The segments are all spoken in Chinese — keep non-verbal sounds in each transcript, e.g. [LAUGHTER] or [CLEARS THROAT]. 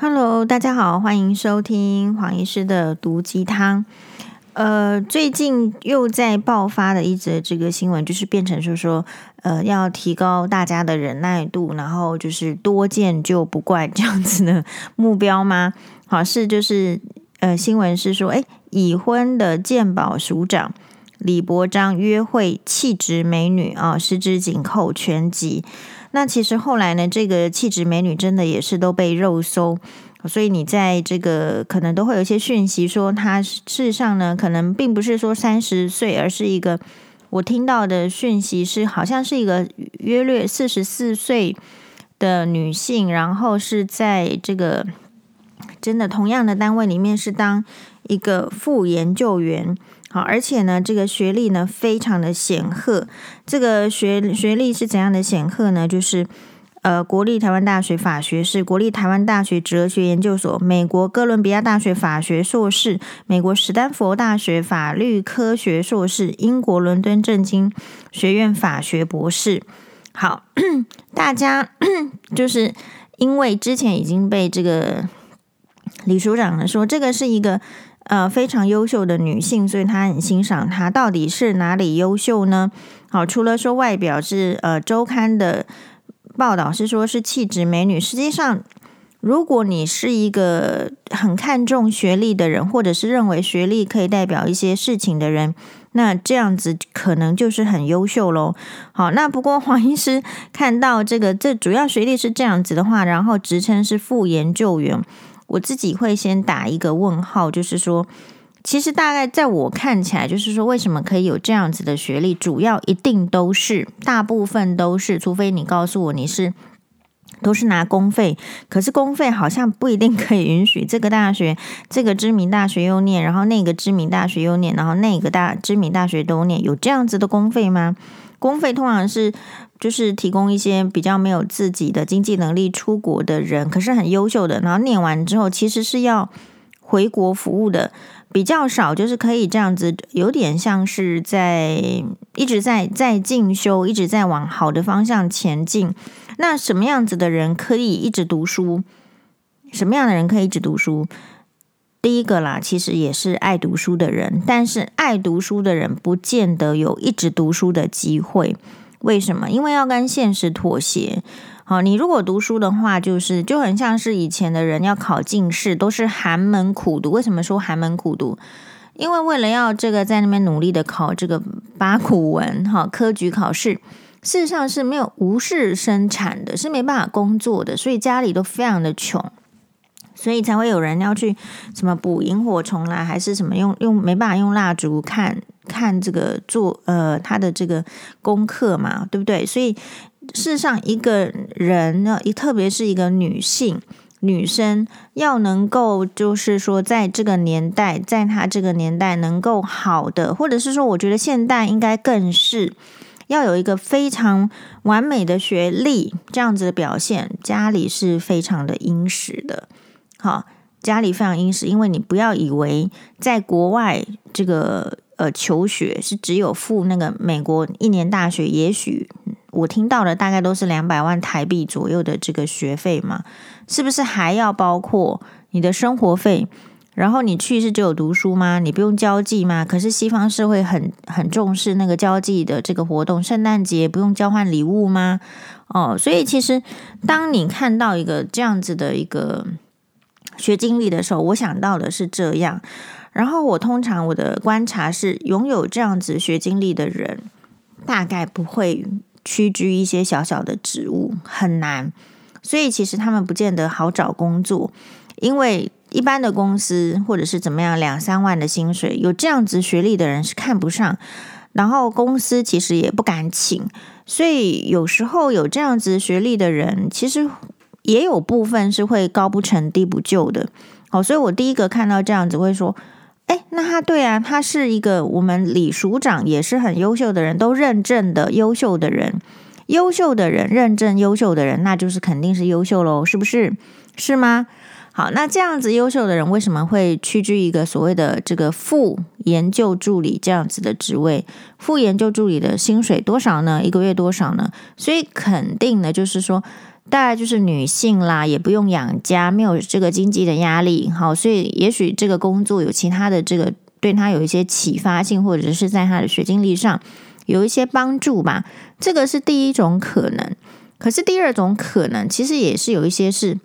Hello，大家好，欢迎收听黄医师的毒鸡汤。呃，最近又在爆发的一则这个新闻，就是变成说说，呃，要提高大家的忍耐度，然后就是多见就不怪这样子的 [LAUGHS] 目标吗？好，是就是呃，新闻是说，诶，已婚的健保署长李伯章约会气质美女啊，十指紧扣全集。那其实后来呢，这个气质美女真的也是都被肉搜，所以你在这个可能都会有一些讯息说，她事实上呢，可能并不是说三十岁，而是一个我听到的讯息是，好像是一个约略四十四岁的女性，然后是在这个真的同样的单位里面是当一个副研究员。好，而且呢，这个学历呢非常的显赫。这个学学历是怎样的显赫呢？就是呃，国立台湾大学法学士、国立台湾大学哲学研究所、美国哥伦比亚大学法学硕士、美国史丹佛大学法律科学硕士、英国伦敦政经学院法学博士。好，[CLEARS THROAT] 大家 [CLEARS THROAT] 就是因为之前已经被这个李署长呢说，这个是一个。呃，非常优秀的女性，所以她很欣赏她。到底是哪里优秀呢？好，除了说外表是呃周刊的报道是说是气质美女，实际上，如果你是一个很看重学历的人，或者是认为学历可以代表一些事情的人，那这样子可能就是很优秀喽。好，那不过黄医师看到这个，这主要学历是这样子的话，然后职称是副研究员。我自己会先打一个问号，就是说，其实大概在我看起来，就是说，为什么可以有这样子的学历？主要一定都是，大部分都是，除非你告诉我你是都是拿公费，可是公费好像不一定可以允许这个大学，这个知名大学又念，然后那个知名大学又念，然后那个大知名大学都念，有这样子的公费吗？公费通常是。就是提供一些比较没有自己的经济能力出国的人，可是很优秀的，然后念完之后其实是要回国服务的比较少，就是可以这样子，有点像是在一直在在进修，一直在往好的方向前进。那什么样子的人可以一直读书？什么样的人可以一直读书？第一个啦，其实也是爱读书的人，但是爱读书的人不见得有一直读书的机会。为什么？因为要跟现实妥协。好，你如果读书的话，就是就很像是以前的人要考进士，都是寒门苦读。为什么说寒门苦读？因为为了要这个在那边努力的考这个八股文，哈，科举考试，事实上是没有无事生产的，是没办法工作的，所以家里都非常的穷。所以才会有人要去什么捕萤火虫啦，还是什么用用没办法用蜡烛看看这个做呃他的这个功课嘛，对不对？所以事实上一个人呢，特别是一个女性女生，要能够就是说在这个年代，在她这个年代能够好的，或者是说，我觉得现代应该更是要有一个非常完美的学历，这样子的表现，家里是非常的殷实的。好，家里非常殷实，因为你不要以为在国外这个呃求学是只有付那个美国一年大学，也许我听到的大概都是两百万台币左右的这个学费嘛，是不是还要包括你的生活费？然后你去是只有读书吗？你不用交际吗？可是西方社会很很重视那个交际的这个活动，圣诞节不用交换礼物吗？哦，所以其实当你看到一个这样子的一个。学经历的时候，我想到的是这样。然后我通常我的观察是，拥有这样子学经历的人，大概不会屈居一些小小的职务，很难。所以其实他们不见得好找工作，因为一般的公司或者是怎么样，两三万的薪水，有这样子学历的人是看不上。然后公司其实也不敢请，所以有时候有这样子学历的人，其实。也有部分是会高不成低不就的，好，所以我第一个看到这样子会说，哎，那他对啊，他是一个我们李署长也是很优秀的人，都认证的优秀的人，优秀的人认证优秀的人，那就是肯定是优秀喽，是不是？是吗？好，那这样子优秀的人为什么会屈居一个所谓的这个副研究助理这样子的职位？副研究助理的薪水多少呢？一个月多少呢？所以肯定的就是说。大概就是女性啦，也不用养家，没有这个经济的压力，好，所以也许这个工作有其他的这个对他有一些启发性，或者是在他的学经历上有一些帮助吧。这个是第一种可能。可是第二种可能，其实也是有一些是，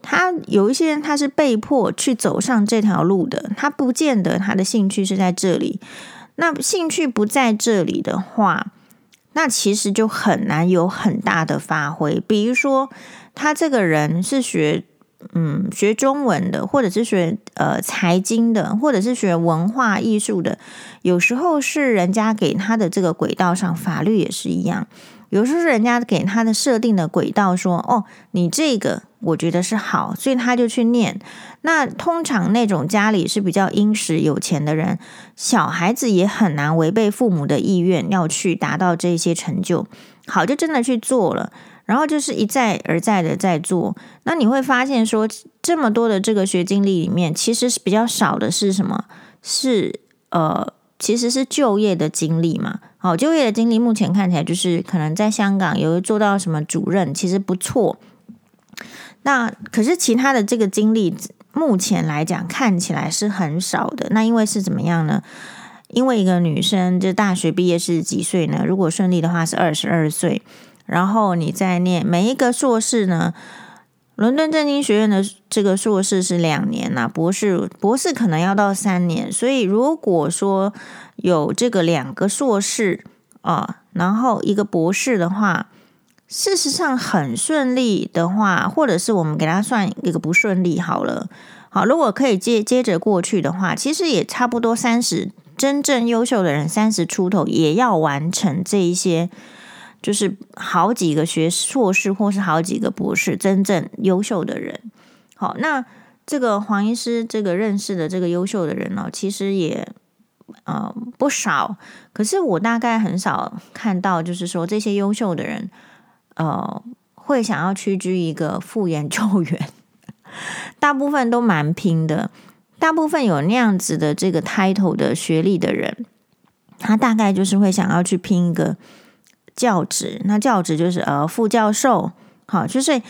他有一些人他是被迫去走上这条路的，他不见得他的兴趣是在这里。那兴趣不在这里的话，那其实就很难有很大的发挥。比如说，他这个人是学嗯学中文的，或者是学呃财经的，或者是学文化艺术的，有时候是人家给他的这个轨道上，法律也是一样。有时候是人家给他的设定的轨道说，哦，你这个我觉得是好，所以他就去念。那通常那种家里是比较殷实有钱的人，小孩子也很难违背父母的意愿要去达到这些成就。好，就真的去做了，然后就是一再而再的在做。那你会发现说，这么多的这个学经历里面，其实是比较少的是什么？是呃。其实是就业的经历嘛，好，就业的经历目前看起来就是可能在香港有做到什么主任，其实不错。那可是其他的这个经历，目前来讲看起来是很少的。那因为是怎么样呢？因为一个女生就大学毕业是几岁呢？如果顺利的话是二十二岁，然后你再念每一个硕士呢？伦敦政经学院的这个硕士是两年呐，博士博士可能要到三年。所以如果说有这个两个硕士啊，然后一个博士的话，事实上很顺利的话，或者是我们给他算一个不顺利好了。好，如果可以接接着过去的话，其实也差不多三十，真正优秀的人三十出头也要完成这一些。就是好几个学硕士，或是好几个博士，真正优秀的人。好，那这个黄医师这个认识的这个优秀的人呢，其实也呃不少。可是我大概很少看到，就是说这些优秀的人，呃，会想要屈居一个副研究员。[LAUGHS] 大部分都蛮拼的，大部分有那样子的这个 title 的学历的人，他大概就是会想要去拼一个。教职，那教职就是呃副教授，好，就是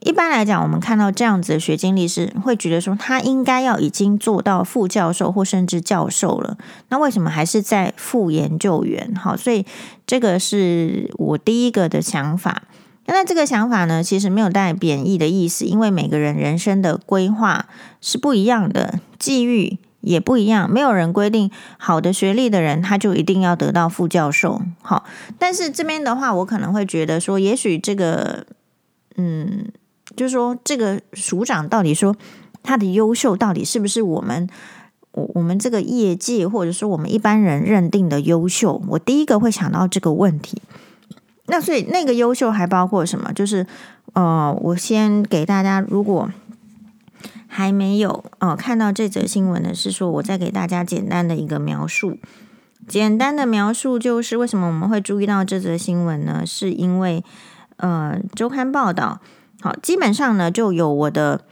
一般来讲，我们看到这样子的学经历是会觉得说他应该要已经做到副教授或甚至教授了，那为什么还是在副研究员？好，所以这个是我第一个的想法。那这个想法呢，其实没有带贬义的意思，因为每个人人生的规划是不一样的，际遇。也不一样，没有人规定好的学历的人他就一定要得到副教授。好，但是这边的话，我可能会觉得说，也许这个，嗯，就是说这个署长到底说他的优秀到底是不是我们我我们这个业界或者说我们一般人认定的优秀？我第一个会想到这个问题。那所以那个优秀还包括什么？就是呃，我先给大家如果。还没有哦，看到这则新闻呢，是说我再给大家简单的一个描述。简单的描述就是为什么我们会注意到这则新闻呢？是因为呃，周刊报道好，基本上呢，就有我的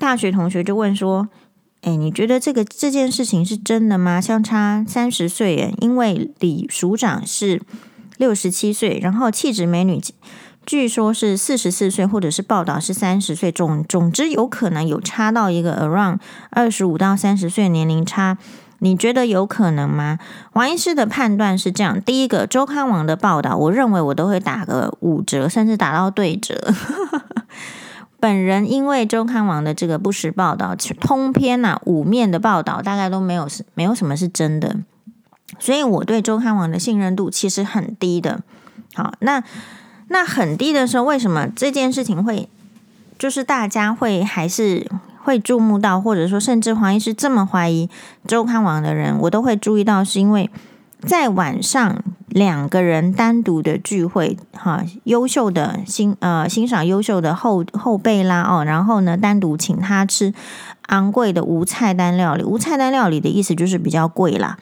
大学同学就问说：“哎，你觉得这个这件事情是真的吗？相差三十岁耶，因为李署长是六十七岁，然后气质美女。”据说是四十四岁，或者是报道是三十岁，总总之有可能有差到一个 around 二十五到三十岁年龄差，你觉得有可能吗？王医师的判断是这样：第一个，周刊网的报道，我认为我都会打个五折，甚至打到对折。[LAUGHS] 本人因为周刊网的这个不实报道，通篇呐、啊、五面的报道，大概都没有没有什么是真的，所以我对周刊网的信任度其实很低的。好，那。那很低的时候，为什么这件事情会，就是大家会还是会注目到，或者说甚至黄医师这么怀疑周刊网的人，我都会注意到，是因为在晚上两个人单独的聚会，哈，优秀的欣呃欣赏优秀的后后辈啦哦，然后呢单独请他吃昂贵的无菜单料理，无菜单料理的意思就是比较贵啦。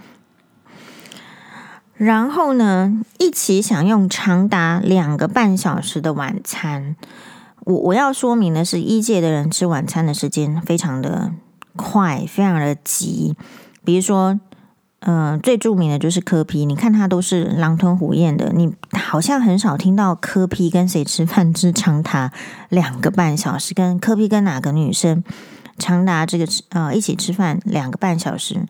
然后呢，一起享用长达两个半小时的晚餐。我我要说明的是，一届的人吃晚餐的时间非常的快，非常的急。比如说，嗯、呃，最著名的就是柯皮你看他都是狼吞虎咽的，你好像很少听到柯皮跟谁吃饭吃长达两个半小时，跟柯皮跟哪个女生长达这个吃呃一起吃饭两个半小时，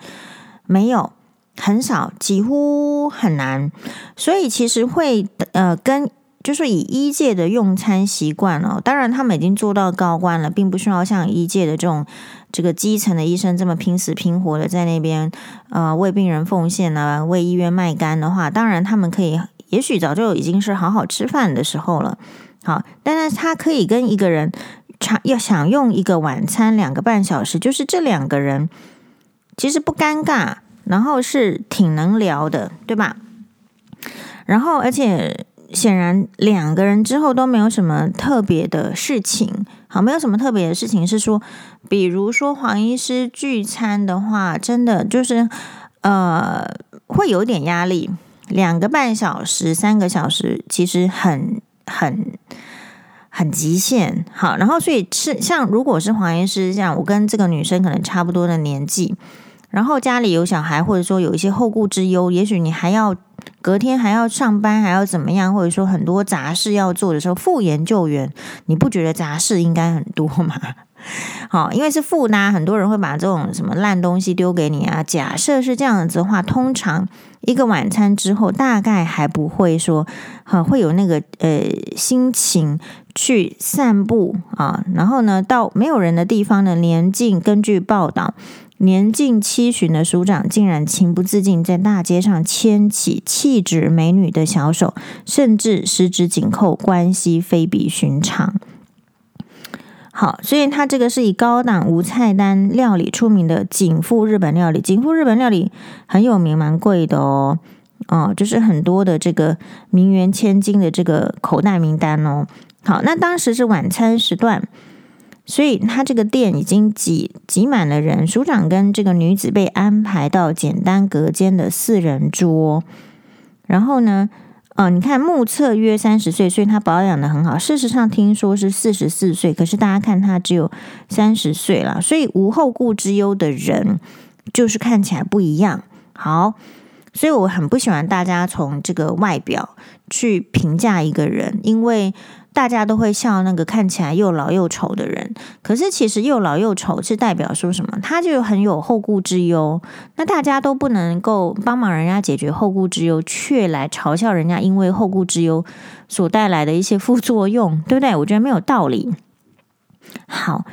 没有，很少，几乎很难，所以其实会呃跟。就是以医界的用餐习惯哦，当然他们已经做到高官了，并不需要像医界的这种这个基层的医生这么拼死拼活的在那边呃为病人奉献啊，为医院卖肝的话，当然他们可以，也许早就已经是好好吃饭的时候了。好，但是他可以跟一个人长要享用一个晚餐两个半小时，就是这两个人其实不尴尬，然后是挺能聊的，对吧？然后而且。显然两个人之后都没有什么特别的事情，好，没有什么特别的事情是说，比如说黄医师聚餐的话，真的就是呃会有点压力，两个半小时、三个小时其实很很很极限，好，然后所以是像如果是黄医师这样，我跟这个女生可能差不多的年纪，然后家里有小孩，或者说有一些后顾之忧，也许你还要。隔天还要上班，还要怎么样？或者说很多杂事要做的时候，复研救援，你不觉得杂事应该很多吗？[LAUGHS] 好，因为是副呢，很多人会把这种什么烂东西丢给你啊。假设是这样子的话，通常一个晚餐之后，大概还不会说，哈，会有那个呃心情去散步啊。然后呢，到没有人的地方呢，连进根据报道。年近七旬的署长竟然情不自禁在大街上牵起气质美女的小手，甚至十指紧扣，关系非比寻常。好，所以他这个是以高档无菜单料理出名的景富日本料理。景富日本料理很有名，蛮贵的哦。哦，就是很多的这个名媛千金的这个口袋名单哦。好，那当时是晚餐时段。所以他这个店已经挤挤满了人，署长跟这个女子被安排到简单隔间的四人桌。然后呢，呃，你看目测约三十岁，所以他保养得很好。事实上听说是四十四岁，可是大家看他只有三十岁了，所以无后顾之忧的人就是看起来不一样。好，所以我很不喜欢大家从这个外表去评价一个人，因为。大家都会笑那个看起来又老又丑的人，可是其实又老又丑是代表说什么？他就很有后顾之忧。那大家都不能够帮忙人家解决后顾之忧，却来嘲笑人家因为后顾之忧所带来的一些副作用，对不对？我觉得没有道理。好。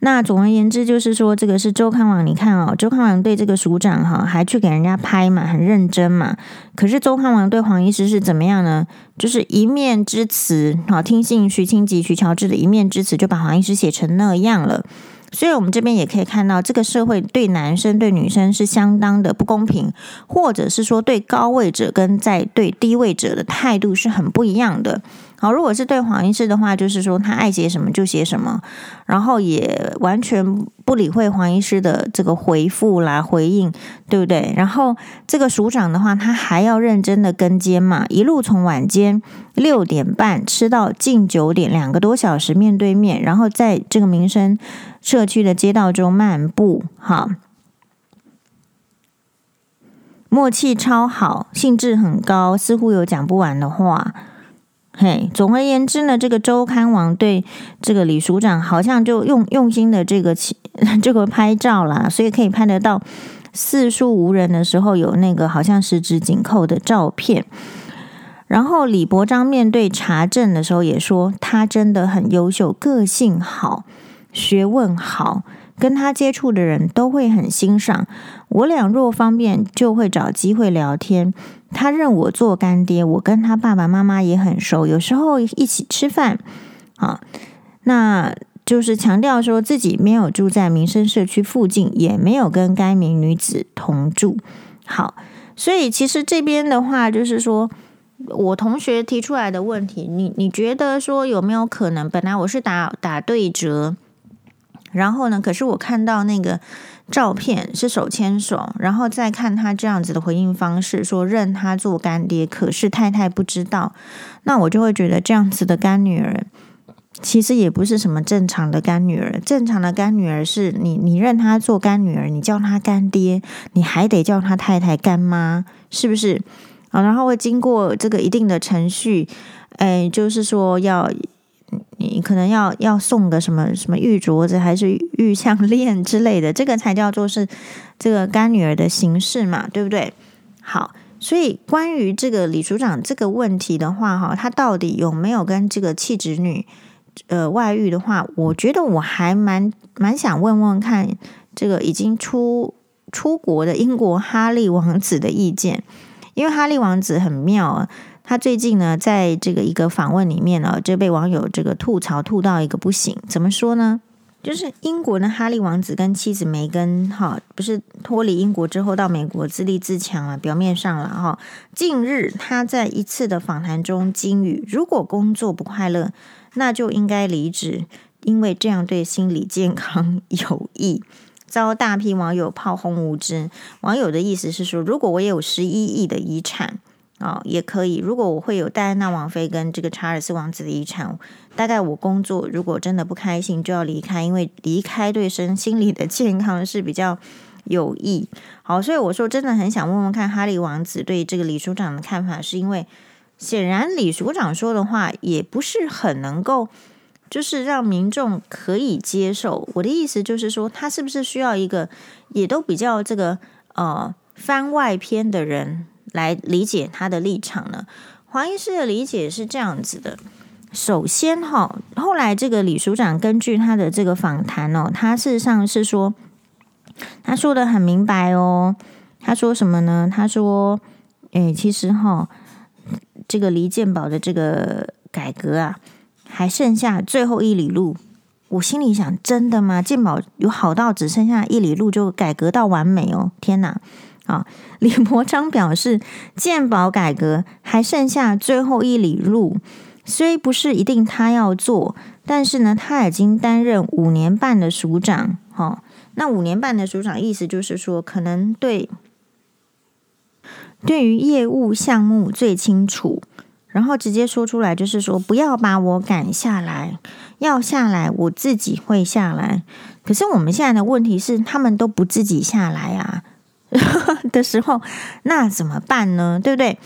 那总而言之，就是说这个是周康王，你看哦，周康王对这个署长哈，还去给人家拍嘛，很认真嘛。可是周康王对黄医师是怎么样呢？就是一面之词，好，听信徐清吉、徐乔治的一面之词，就把黄医师写成那样了。所以，我们这边也可以看到，这个社会对男生对女生是相当的不公平，或者是说对高位者跟在对低位者的态度是很不一样的。好，如果是对黄医师的话，就是说他爱写什么就写什么，然后也完全不理会黄医师的这个回复啦、回应，对不对？然后这个署长的话，他还要认真的跟监嘛，一路从晚间六点半吃到近九点，两个多小时面对面，然后在这个民生社区的街道中漫步，哈，默契超好，兴致很高，似乎有讲不完的话。嘿，总而言之呢，这个周刊王对这个李署长好像就用用心的这个 [LAUGHS] 这个拍照啦，所以可以拍得到四处无人的时候有那个好像十指紧扣的照片。然后李伯章面对查证的时候也说，他真的很优秀，个性好，学问好。跟他接触的人都会很欣赏。我俩若方便，就会找机会聊天。他认我做干爹，我跟他爸爸妈妈也很熟，有时候一起吃饭。啊，那就是强调说自己没有住在民生社区附近，也没有跟该名女子同住。好，所以其实这边的话，就是说我同学提出来的问题，你你觉得说有没有可能？本来我是打打对折。然后呢，可是我看到那个照片是手牵手，然后再看他这样子的回应方式，说认他做干爹，可是太太不知道，那我就会觉得这样子的干女儿其实也不是什么正常的干女儿。正常的干女儿是你，你认他做干女儿，你叫他干爹，你还得叫他太太干妈，是不是？啊，然后会经过这个一定的程序，哎，就是说要你可能要要送个什么什么玉镯子，还是玉项链之类的，这个才叫做是这个干女儿的形式嘛，对不对？好。所以，关于这个李署长这个问题的话，哈，他到底有没有跟这个弃侄女呃外遇的话，我觉得我还蛮蛮想问问看这个已经出出国的英国哈利王子的意见，因为哈利王子很妙啊，他最近呢在这个一个访问里面呢，就被网友这个吐槽吐到一个不行，怎么说呢？就是英国的哈利王子跟妻子梅根，哈，不是脱离英国之后到美国自立自强了。表面上了哈，近日他在一次的访谈中金语，如果工作不快乐，那就应该离职，因为这样对心理健康有益。遭大批网友炮轰无知。网友的意思是说，如果我有十一亿的遗产。哦，也可以。如果我会有戴安娜王妃跟这个查尔斯王子的遗产，大概我工作如果真的不开心就要离开，因为离开对身 [LAUGHS] 心理的健康是比较有益。好，所以我说真的很想问问看哈利王子对这个李署长的看法，是因为显然李署长说的话也不是很能够，就是让民众可以接受。我的意思就是说，他是不是需要一个也都比较这个呃番外篇的人？来理解他的立场呢？黄医师的理解是这样子的：首先，哈，后来这个李署长根据他的这个访谈哦，他事实上是说，他说得很明白哦。他说什么呢？他说，诶，其实哈，这个离健保的这个改革啊，还剩下最后一里路。我心里想，真的吗？健保有好到只剩下一里路就改革到完美哦？天哪！啊，李伯昌表示，鉴保改革还剩下最后一里路，虽不是一定他要做，但是呢，他已经担任五年半的署长。哈，那五年半的署长意思就是说，可能对对于业务项目最清楚，然后直接说出来就是说，不要把我赶下来，要下来我自己会下来。可是我们现在的问题是，他们都不自己下来啊。[LAUGHS] 的时候，那怎么办呢？对不对？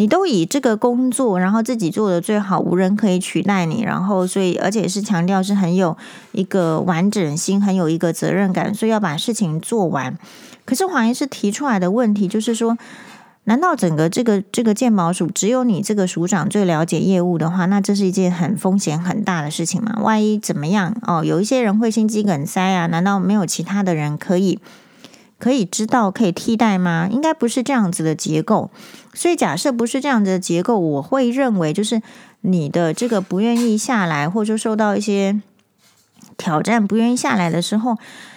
你都以这个工作，然后自己做的最好，无人可以取代你，然后所以而且是强调是很有一个完整性，很有一个责任感，所以要把事情做完。可是黄医师提出来的问题就是说，难道整个这个这个鉴宝署只有你这个署长最了解业务的话，那这是一件很风险很大的事情吗？万一怎么样？哦，有一些人会心肌梗塞啊，难道没有其他的人可以？可以知道可以替代吗？应该不是这样子的结构。所以假设不是这样子的结构，我会认为就是你的这个不愿意下来，或者说受到一些挑战，不愿意下来的时候，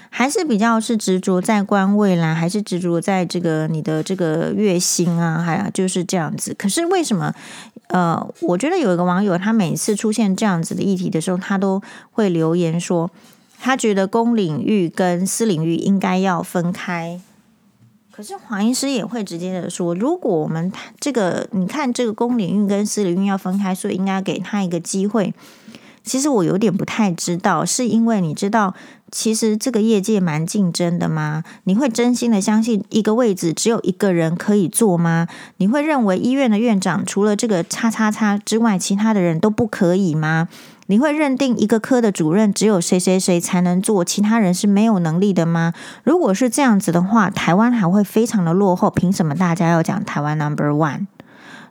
还是比较是执着在官位啦，还是执着在这个你的这个月薪啊，还有就是这样子。可是为什么？呃，我觉得有一个网友，他每次出现这样子的议题的时候，他都会留言说。他觉得公领域跟私领域应该要分开，可是黄医师也会直接的说，如果我们这个你看这个公领域跟私领域要分开，所以应该给他一个机会。其实我有点不太知道，是因为你知道，其实这个业界蛮竞争的吗？你会真心的相信一个位置只有一个人可以做吗？你会认为医院的院长除了这个叉叉叉之外，其他的人都不可以吗？你会认定一个科的主任只有谁谁谁才能做，其他人是没有能力的吗？如果是这样子的话，台湾还会非常的落后。凭什么大家要讲台湾 Number One，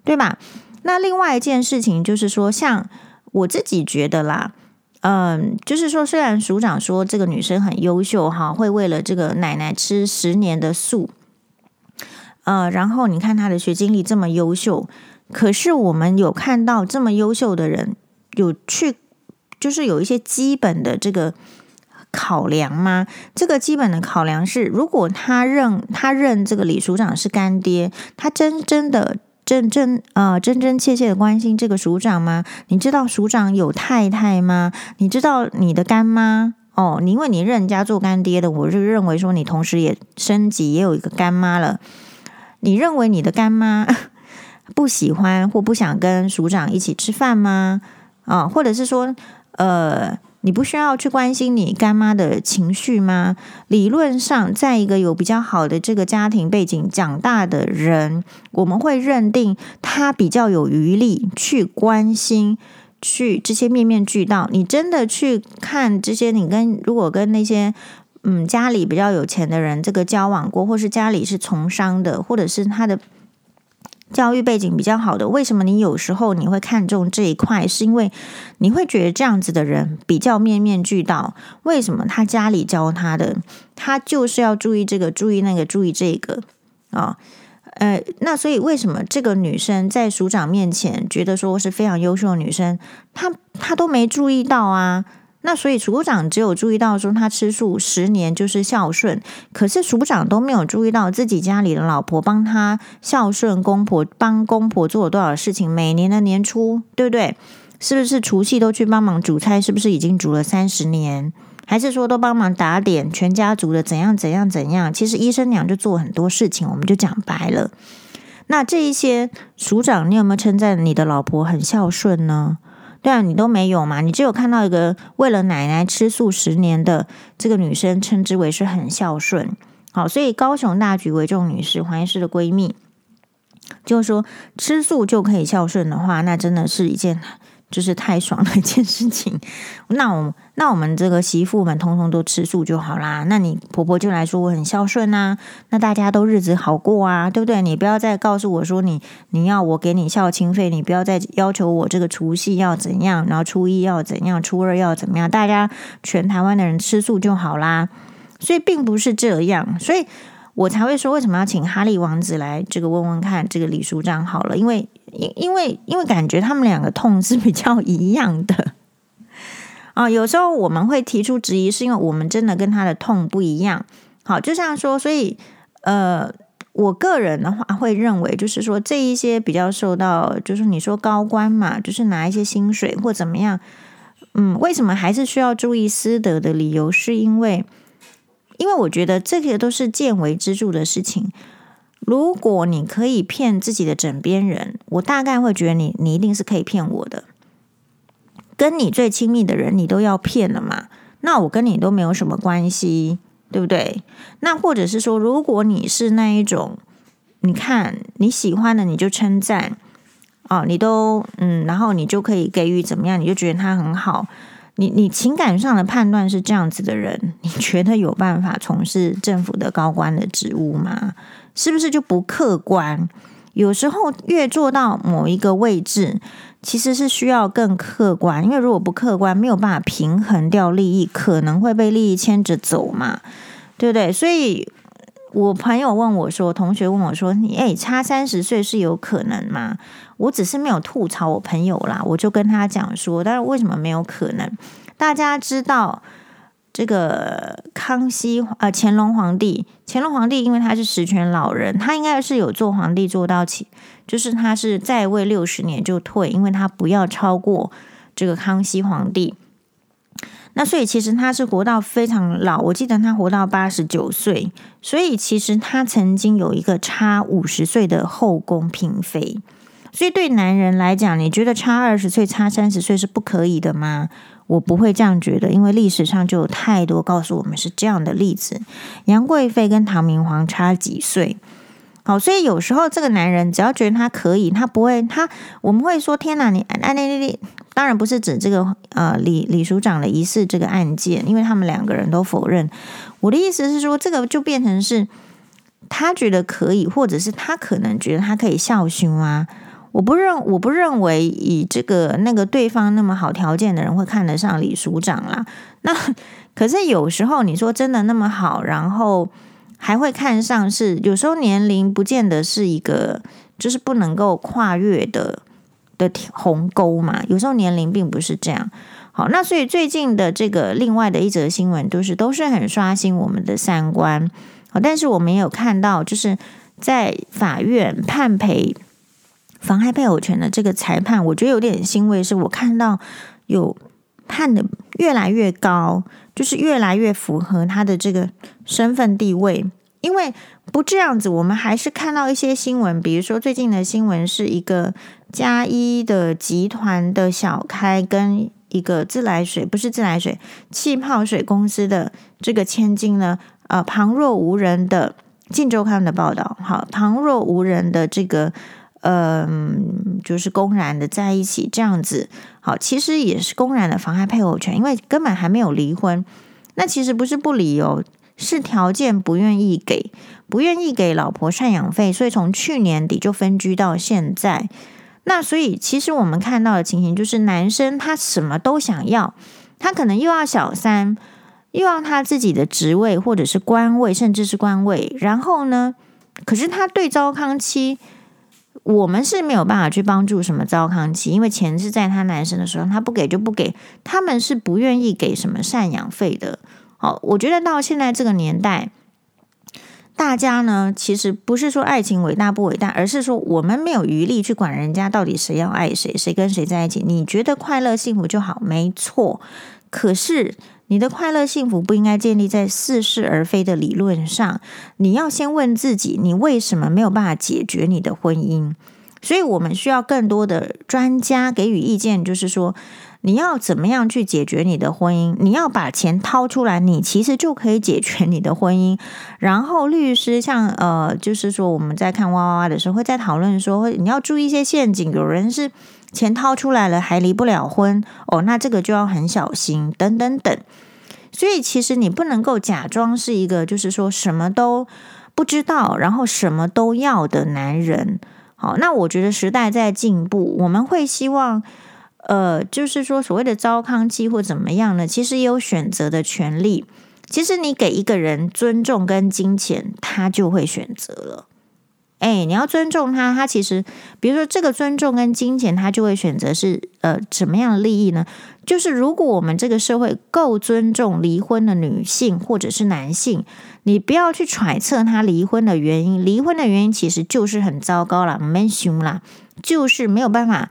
对吧？那另外一件事情就是说，像我自己觉得啦，嗯，就是说，虽然署长说这个女生很优秀哈，会为了这个奶奶吃十年的素，呃，然后你看她的学经历这么优秀，可是我们有看到这么优秀的人有去。就是有一些基本的这个考量吗？这个基本的考量是，如果他认他认这个李署长是干爹，他真真的真真呃真真切切的关心这个署长吗？你知道署长有太太吗？你知道你的干妈哦？你因为你认人家做干爹的，我就认为说你同时也升级也有一个干妈了。你认为你的干妈 [LAUGHS] 不喜欢或不想跟署长一起吃饭吗？啊、或者是说？呃，你不需要去关心你干妈的情绪吗？理论上，在一个有比较好的这个家庭背景长大的人，我们会认定他比较有余力去关心，去这些面面俱到。你真的去看这些，你跟如果跟那些嗯家里比较有钱的人这个交往过，或是家里是从商的，或者是他的。教育背景比较好的，为什么你有时候你会看重这一块？是因为你会觉得这样子的人比较面面俱到。为什么他家里教他的，他就是要注意这个，注意那个，注意这个啊？呃，那所以为什么这个女生在署长面前觉得说是非常优秀的女生，她她都没注意到啊？那所以署长只有注意到说他吃素十年就是孝顺，可是署长都没有注意到自己家里的老婆帮他孝顺公婆，帮公婆做了多少事情。每年的年初，对不对？是不是除夕都去帮忙煮菜？是不是已经煮了三十年？还是说都帮忙打点全家族的怎样怎样怎样？其实医生娘就做很多事情，我们就讲白了。那这一些署长，你有没有称赞你的老婆很孝顺呢？对啊，你都没有嘛？你只有看到一个为了奶奶吃素十年的这个女生，称之为是很孝顺。好，所以高雄大举为重女士黄医师的闺蜜，就是说吃素就可以孝顺的话，那真的是一件。就是太爽的一件事情，那我那我们这个媳妇们通通都吃素就好啦。那你婆婆就来说我很孝顺啊，那大家都日子好过啊，对不对？你不要再告诉我说你你要我给你孝亲费，你不要再要求我这个除夕要怎样，然后初一要怎样，初二要怎么样，大家全台湾的人吃素就好啦。所以并不是这样，所以我才会说为什么要请哈利王子来这个问问看这个李署长好了，因为。因因为因为感觉他们两个痛是比较一样的啊，有时候我们会提出质疑，是因为我们真的跟他的痛不一样。好，就像说，所以呃，我个人的话会认为，就是说这一些比较受到，就是你说高官嘛，就是拿一些薪水或怎么样，嗯，为什么还是需要注意私德的理由，是因为因为我觉得这些都是见微知著的事情。如果你可以骗自己的枕边人，我大概会觉得你，你一定是可以骗我的。跟你最亲密的人，你都要骗了嘛？那我跟你都没有什么关系，对不对？那或者是说，如果你是那一种，你看你喜欢的，你就称赞哦，你都嗯，然后你就可以给予怎么样，你就觉得他很好。你你情感上的判断是这样子的人，你觉得有办法从事政府的高官的职务吗？是不是就不客观？有时候越做到某一个位置，其实是需要更客观，因为如果不客观，没有办法平衡掉利益，可能会被利益牵着走嘛，对不对？所以我朋友问我说，同学问我说，你诶，差三十岁是有可能吗？我只是没有吐槽我朋友啦，我就跟他讲说，但是为什么没有可能？大家知道。这个康熙呃乾隆皇帝，乾隆皇帝因为他是实权老人，他应该是有做皇帝做到起，就是他是在位六十年就退，因为他不要超过这个康熙皇帝。那所以其实他是活到非常老，我记得他活到八十九岁，所以其实他曾经有一个差五十岁的后宫嫔妃。所以对男人来讲，你觉得差二十岁、差三十岁是不可以的吗？我不会这样觉得，因为历史上就有太多告诉我们是这样的例子。杨贵妃跟唐明皇差几岁？好，所以有时候这个男人只要觉得他可以，他不会，他我们会说：天哪，你哎，那那当然不是指这个呃李李署长的疑似这个案件，因为他们两个人都否认。我的意思是说，这个就变成是他觉得可以，或者是他可能觉得他可以孝心啊。我不认，我不认为以这个那个对方那么好条件的人会看得上李署长啦。那可是有时候你说真的那么好，然后还会看上是有时候年龄不见得是一个就是不能够跨越的的鸿沟嘛。有时候年龄并不是这样。好，那所以最近的这个另外的一则新闻都是都是很刷新我们的三观。好，但是我们也有看到就是在法院判赔。妨害配偶权的这个裁判，我觉得有点欣慰，是我看到有判的越来越高，就是越来越符合他的这个身份地位。因为不这样子，我们还是看到一些新闻，比如说最近的新闻是一个加一的集团的小开跟一个自来水，不是自来水，气泡水公司的这个千金呢，呃，旁若无人的《晋周刊》的报道，好，旁若无人的这个，嗯，就是公然的在一起这样子，好，其实也是公然的妨害配偶权，因为根本还没有离婚。那其实不是不离哦，是条件不愿意给，不愿意给老婆赡养费，所以从去年底就分居到现在。那所以，其实我们看到的情形就是，男生他什么都想要，他可能又要小三，又要他自己的职位或者是官位，甚至是官位。然后呢，可是他对糟糠妻，我们是没有办法去帮助什么糟糠妻，因为钱是在他男生的时候，他不给就不给，他们是不愿意给什么赡养费的。好，我觉得到现在这个年代。大家呢，其实不是说爱情伟大不伟大，而是说我们没有余力去管人家到底谁要爱谁，谁跟谁在一起。你觉得快乐幸福就好，没错。可是你的快乐幸福不应该建立在似是而非的理论上。你要先问自己，你为什么没有办法解决你的婚姻？所以我们需要更多的专家给予意见，就是说。你要怎么样去解决你的婚姻？你要把钱掏出来，你其实就可以解决你的婚姻。然后律师像呃，就是说我们在看哇哇哇的时候，会在讨论说，你要注意一些陷阱。有人是钱掏出来了还离不了婚哦，那这个就要很小心，等等等。所以其实你不能够假装是一个就是说什么都不知道，然后什么都要的男人。好，那我觉得时代在进步，我们会希望。呃，就是说，所谓的糟糠妻或怎么样呢？其实也有选择的权利。其实你给一个人尊重跟金钱，他就会选择了。哎，你要尊重他，他其实，比如说这个尊重跟金钱，他就会选择是呃什么样的利益呢？就是如果我们这个社会够尊重离婚的女性或者是男性，你不要去揣测他离婚的原因。离婚的原因其实就是很糟糕了，没凶啦，就是没有办法。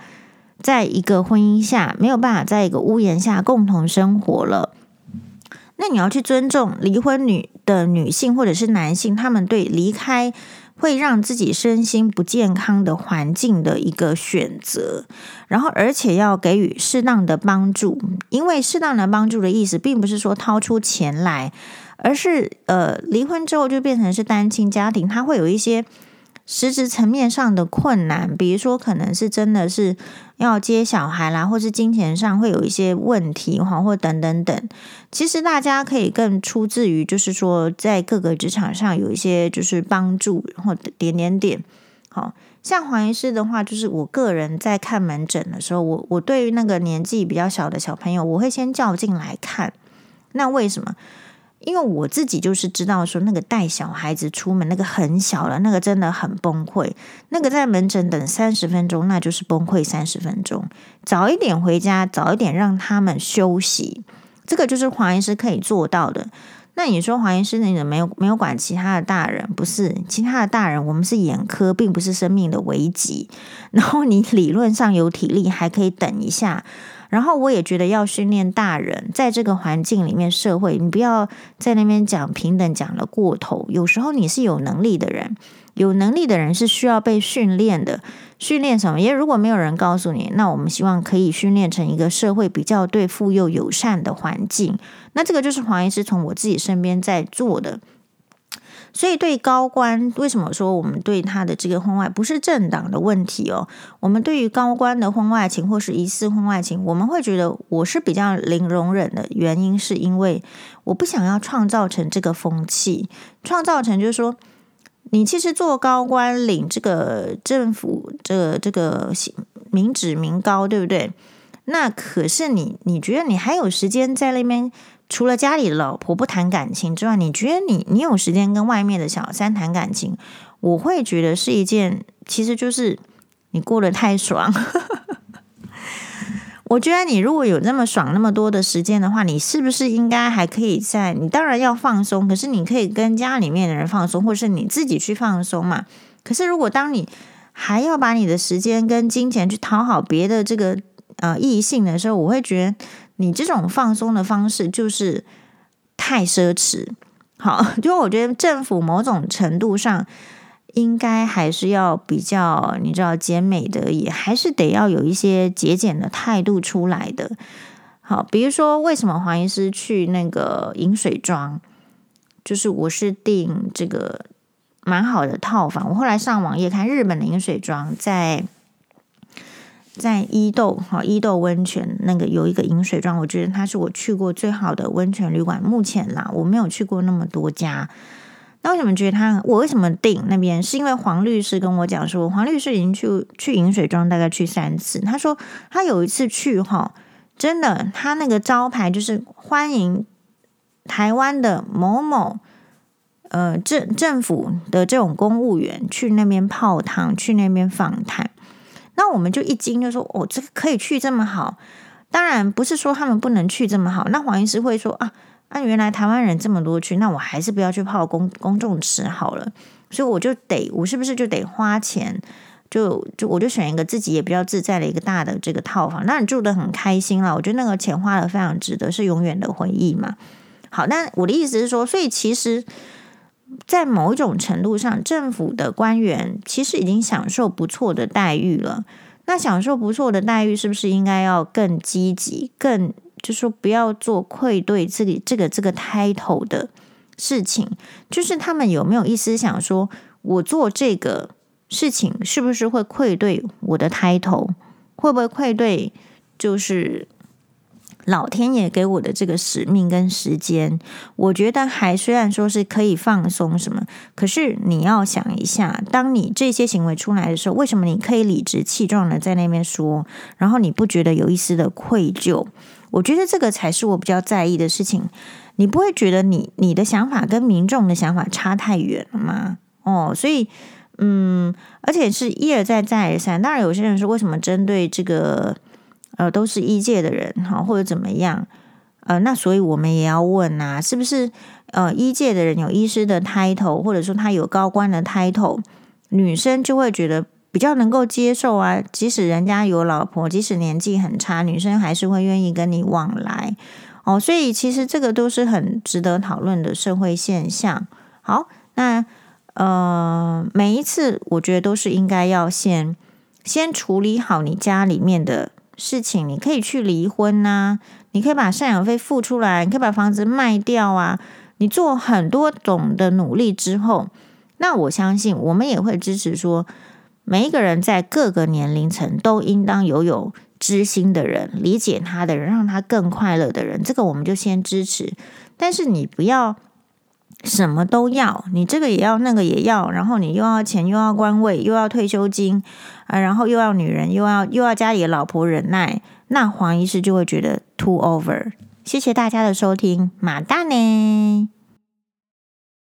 在一个婚姻下没有办法在一个屋檐下共同生活了，那你要去尊重离婚女的女性或者是男性，他们对离开会让自己身心不健康的环境的一个选择，然后而且要给予适当的帮助，因为适当的帮助的意思并不是说掏出钱来，而是呃离婚之后就变成是单亲家庭，他会有一些。实质层面上的困难，比如说可能是真的是要接小孩啦，或是金钱上会有一些问题哈，或等等等。其实大家可以更出自于，就是说在各个职场上有一些就是帮助或点点点。好像黄医师的话，就是我个人在看门诊的时候，我我对于那个年纪比较小的小朋友，我会先叫进来看。那为什么？因为我自己就是知道说，那个带小孩子出门，那个很小了，那个真的很崩溃。那个在门诊等三十分钟，那就是崩溃三十分钟。早一点回家，早一点让他们休息，这个就是黄医师可以做到的。那你说黄医师，你怎没有没有管其他的大人？不是其他的大人，我们是眼科，并不是生命的危急。[LAUGHS] 然后你理论上有体力，还可以等一下。然后我也觉得要训练大人，在这个环境里面，社会你不要在那边讲平等讲了过头。有时候你是有能力的人，有能力的人是需要被训练的。训练什么？因为如果没有人告诉你，那我们希望可以训练成一个社会比较对妇幼友善的环境。那这个就是黄医师从我自己身边在做的。所以，对高官，为什么说我们对他的这个婚外不是政党的问题哦？我们对于高官的婚外情或是疑似婚外情，我们会觉得我是比较零容忍的原因，是因为我不想要创造成这个风气，创造成就是说，你其实做高官领这个政府这个这个民脂民膏，对不对？那可是你，你觉得你还有时间在那边？除了家里的老婆不谈感情之外，你觉得你你有时间跟外面的小三谈感情？我会觉得是一件，其实就是你过得太爽。[LAUGHS] 我觉得你如果有那么爽那么多的时间的话，你是不是应该还可以在？你当然要放松，可是你可以跟家里面的人放松，或是你自己去放松嘛。可是如果当你还要把你的时间跟金钱去讨好别的这个呃异性的时候，我会觉得。你这种放松的方式就是太奢侈，好，[LAUGHS] 就我觉得政府某种程度上应该还是要比较，你知道，减美的，也还是得要有一些节俭的态度出来的。好，比如说为什么黄医师去那个饮水庄，就是我是订这个蛮好的套房，我后来上网页看日本的饮水庄在。在伊豆哈伊豆温泉那个有一个饮水庄，我觉得它是我去过最好的温泉旅馆。目前啦，我没有去过那么多家。那为什么觉得它？我为什么订那边？是因为黄律师跟我讲说，黄律师已经去去饮水庄大概去三次。他说他有一次去哈，真的，他那个招牌就是欢迎台湾的某某呃政政府的这种公务员去那边泡汤，去那边访谈。那我们就一惊，就说：“哦，这个可以去这么好？当然不是说他们不能去这么好。那黄医师会说啊，啊，原来台湾人这么多去，那我还是不要去泡公公众池好了。所以我就得，我是不是就得花钱？就就我就选一个自己也比较自在的一个大的这个套房，那你住得很开心了。我觉得那个钱花得非常值得，是永远的回忆嘛。好，那我的意思是说，所以其实。在某一种程度上，政府的官员其实已经享受不错的待遇了。那享受不错的待遇，是不是应该要更积极、更就是说不要做愧对自己这个这个 title 的事情？就是他们有没有一思想说，我做这个事情是不是会愧对我的 title？会不会愧对？就是。老天爷给我的这个使命跟时间，我觉得还虽然说是可以放松什么，可是你要想一下，当你这些行为出来的时候，为什么你可以理直气壮的在那边说，然后你不觉得有一丝的愧疚？我觉得这个才是我比较在意的事情。你不会觉得你你的想法跟民众的想法差太远了吗？哦，所以嗯，而且是一而再再而三。当然，有些人说为什么针对这个？呃，都是医界的人哈，或者怎么样？呃，那所以我们也要问啊，是不是呃，医界的人有医师的 title，或者说他有高官的 title，女生就会觉得比较能够接受啊。即使人家有老婆，即使年纪很差，女生还是会愿意跟你往来哦。所以其实这个都是很值得讨论的社会现象。好，那呃，每一次我觉得都是应该要先先处理好你家里面的。事情你可以去离婚呐、啊，你可以把赡养费付出来，你可以把房子卖掉啊。你做很多种的努力之后，那我相信我们也会支持说，每一个人在各个年龄层都应当有有知心的人，理解他的人，让他更快乐的人。这个我们就先支持，但是你不要。什么都要，你这个也要，那个也要，然后你又要钱，又要官位，又要退休金啊，然后又要女人，又要又要家里的老婆忍耐，那黄医师就会觉得 too over。谢谢大家的收听，马大呢。